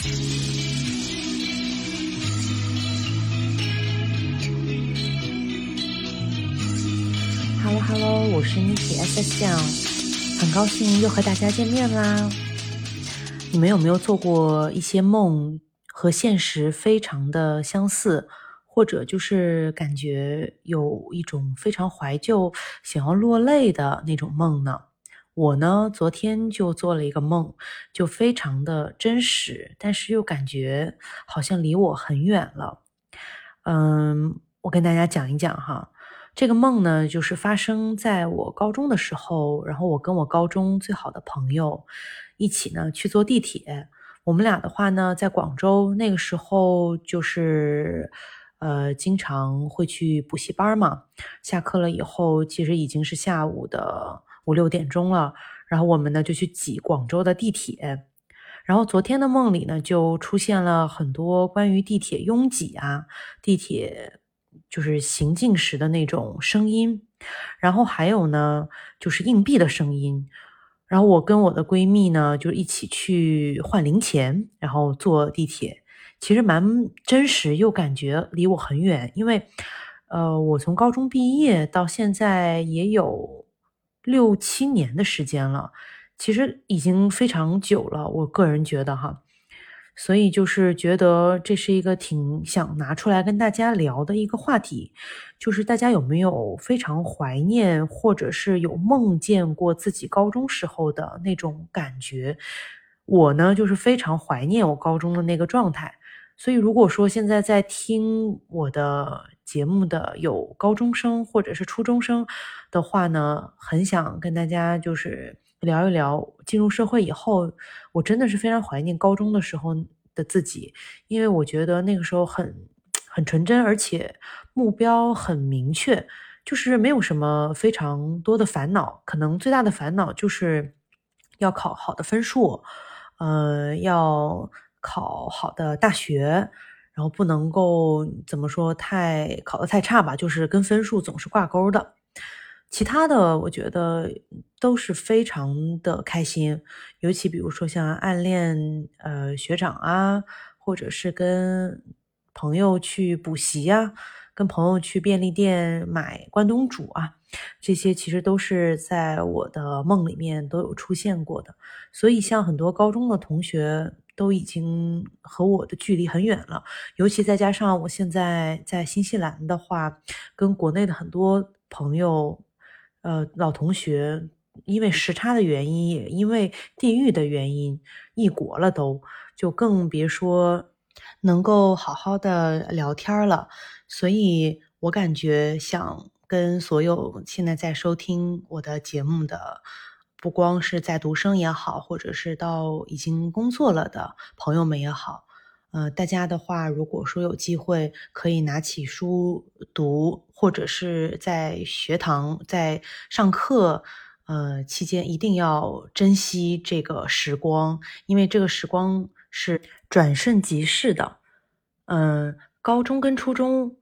Hello Hello，我是 Niki S 酱，很高兴又和大家见面啦。你们有没有做过一些梦和现实非常的相似，或者就是感觉有一种非常怀旧、想要落泪的那种梦呢？我呢，昨天就做了一个梦，就非常的真实，但是又感觉好像离我很远了。嗯，我跟大家讲一讲哈，这个梦呢，就是发生在我高中的时候，然后我跟我高中最好的朋友一起呢去坐地铁。我们俩的话呢，在广州那个时候就是呃，经常会去补习班嘛。下课了以后，其实已经是下午的。五六点钟了，然后我们呢就去挤广州的地铁，然后昨天的梦里呢就出现了很多关于地铁拥挤啊，地铁就是行进时的那种声音，然后还有呢就是硬币的声音，然后我跟我的闺蜜呢就一起去换零钱，然后坐地铁，其实蛮真实又感觉离我很远，因为呃我从高中毕业到现在也有。六七年的时间了，其实已经非常久了。我个人觉得哈，所以就是觉得这是一个挺想拿出来跟大家聊的一个话题，就是大家有没有非常怀念，或者是有梦见过自己高中时候的那种感觉？我呢，就是非常怀念我高中的那个状态。所以如果说现在在听我的。节目的有高中生或者是初中生的话呢，很想跟大家就是聊一聊进入社会以后，我真的是非常怀念高中的时候的自己，因为我觉得那个时候很很纯真，而且目标很明确，就是没有什么非常多的烦恼，可能最大的烦恼就是要考好的分数，呃，要考好的大学。然后不能够怎么说太考得太差吧，就是跟分数总是挂钩的。其他的我觉得都是非常的开心，尤其比如说像暗恋呃学长啊，或者是跟朋友去补习啊，跟朋友去便利店买关东煮啊，这些其实都是在我的梦里面都有出现过的。所以像很多高中的同学。都已经和我的距离很远了，尤其再加上我现在在新西兰的话，跟国内的很多朋友，呃，老同学，因为时差的原因，也因为地域的原因，异国了，都就更别说能够好好的聊天了。所以我感觉想跟所有现在在收听我的节目的。不光是在读生也好，或者是到已经工作了的朋友们也好，呃，大家的话，如果说有机会可以拿起书读，或者是在学堂在上课，呃，期间一定要珍惜这个时光，因为这个时光是转瞬即逝的。嗯，高中跟初中，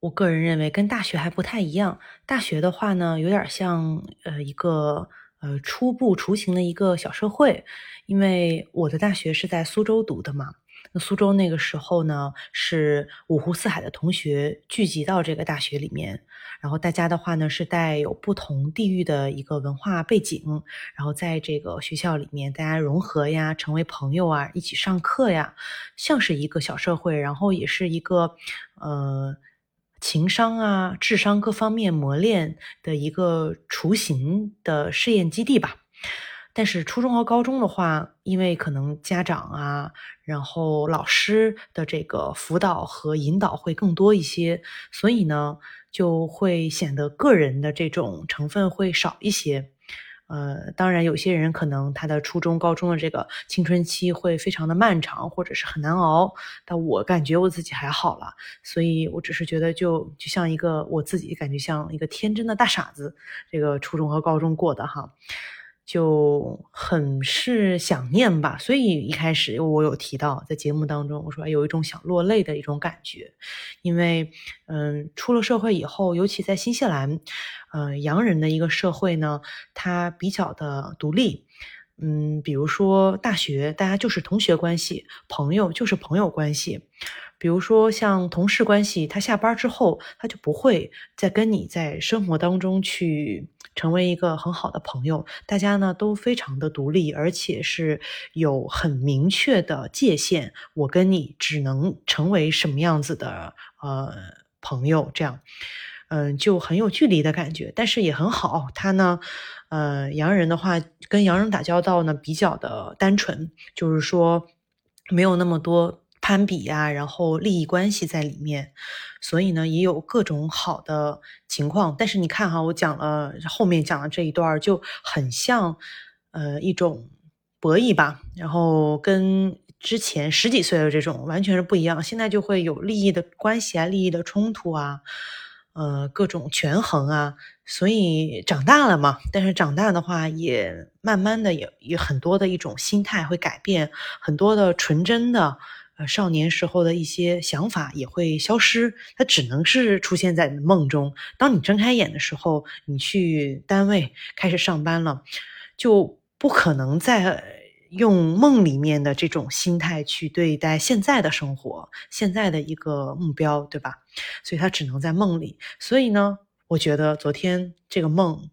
我个人认为跟大学还不太一样。大学的话呢，有点像呃一个。呃，初步雏形的一个小社会，因为我的大学是在苏州读的嘛。那苏州那个时候呢，是五湖四海的同学聚集到这个大学里面，然后大家的话呢是带有不同地域的一个文化背景，然后在这个学校里面大家融合呀，成为朋友啊，一起上课呀，像是一个小社会，然后也是一个呃。情商啊，智商各方面磨练的一个雏形的试验基地吧。但是初中和高中的话，因为可能家长啊，然后老师的这个辅导和引导会更多一些，所以呢，就会显得个人的这种成分会少一些。呃，当然，有些人可能他的初中、高中的这个青春期会非常的漫长，或者是很难熬。但我感觉我自己还好了，所以我只是觉得就就像一个我自己感觉像一个天真的大傻子，这个初中和高中过的哈。就很是想念吧，所以一开始我有提到在节目当中，我说有一种想落泪的一种感觉，因为嗯，出了社会以后，尤其在新西兰，呃，洋人的一个社会呢，它比较的独立，嗯，比如说大学，大家就是同学关系，朋友就是朋友关系。比如说像同事关系，他下班之后，他就不会再跟你在生活当中去成为一个很好的朋友。大家呢都非常的独立，而且是有很明确的界限。我跟你只能成为什么样子的呃朋友，这样，嗯，就很有距离的感觉，但是也很好。他呢，呃，洋人的话跟洋人打交道呢比较的单纯，就是说没有那么多。攀比呀，然后利益关系在里面，所以呢也有各种好的情况。但是你看哈，我讲了后面讲的这一段就很像，呃，一种博弈吧。然后跟之前十几岁的这种完全是不一样。现在就会有利益的关系啊，利益的冲突啊，呃，各种权衡啊。所以长大了嘛，但是长大的话也慢慢的也有很多的一种心态会改变，很多的纯真的。呃，少年时候的一些想法也会消失，它只能是出现在梦中。当你睁开眼的时候，你去单位开始上班了，就不可能再用梦里面的这种心态去对待现在的生活，现在的一个目标，对吧？所以它只能在梦里。所以呢，我觉得昨天这个梦，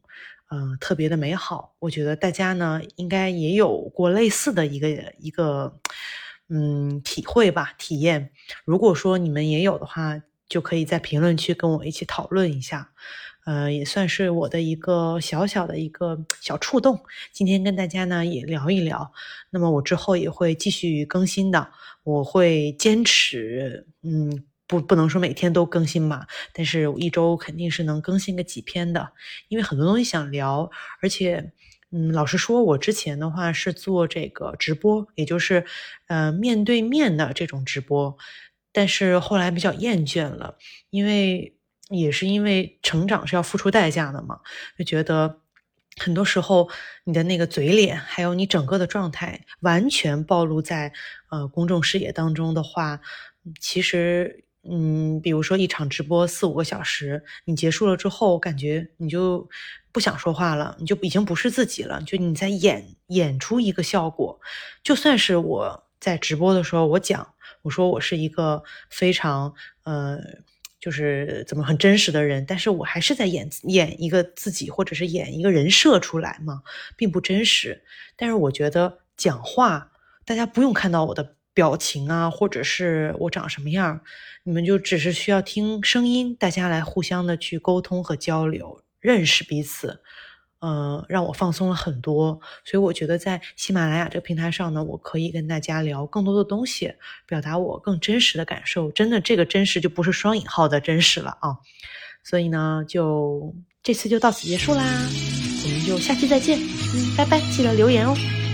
嗯，特别的美好。我觉得大家呢，应该也有过类似的一个一个。嗯，体会吧，体验。如果说你们也有的话，就可以在评论区跟我一起讨论一下。呃，也算是我的一个小小的一个小触动。今天跟大家呢也聊一聊。那么我之后也会继续更新的，我会坚持。嗯，不，不能说每天都更新吧，但是一周肯定是能更新个几篇的，因为很多东西想聊，而且。嗯，老实说，我之前的话是做这个直播，也就是，呃，面对面的这种直播，但是后来比较厌倦了，因为也是因为成长是要付出代价的嘛，就觉得很多时候你的那个嘴脸，还有你整个的状态，完全暴露在呃公众视野当中的话，其实。嗯，比如说一场直播四五个小时，你结束了之后，感觉你就不想说话了，你就已经不是自己了，就你在演演出一个效果。就算是我在直播的时候，我讲我说我是一个非常呃，就是怎么很真实的人，但是我还是在演演一个自己，或者是演一个人设出来嘛，并不真实。但是我觉得讲话，大家不用看到我的。表情啊，或者是我长什么样，你们就只是需要听声音，大家来互相的去沟通和交流，认识彼此，嗯，让我放松了很多。所以我觉得在喜马拉雅这个平台上呢，我可以跟大家聊更多的东西，表达我更真实的感受。真的，这个真实就不是双引号的真实了啊。所以呢，就这次就到此结束啦，我们就下期再见，嗯，拜拜，记得留言哦。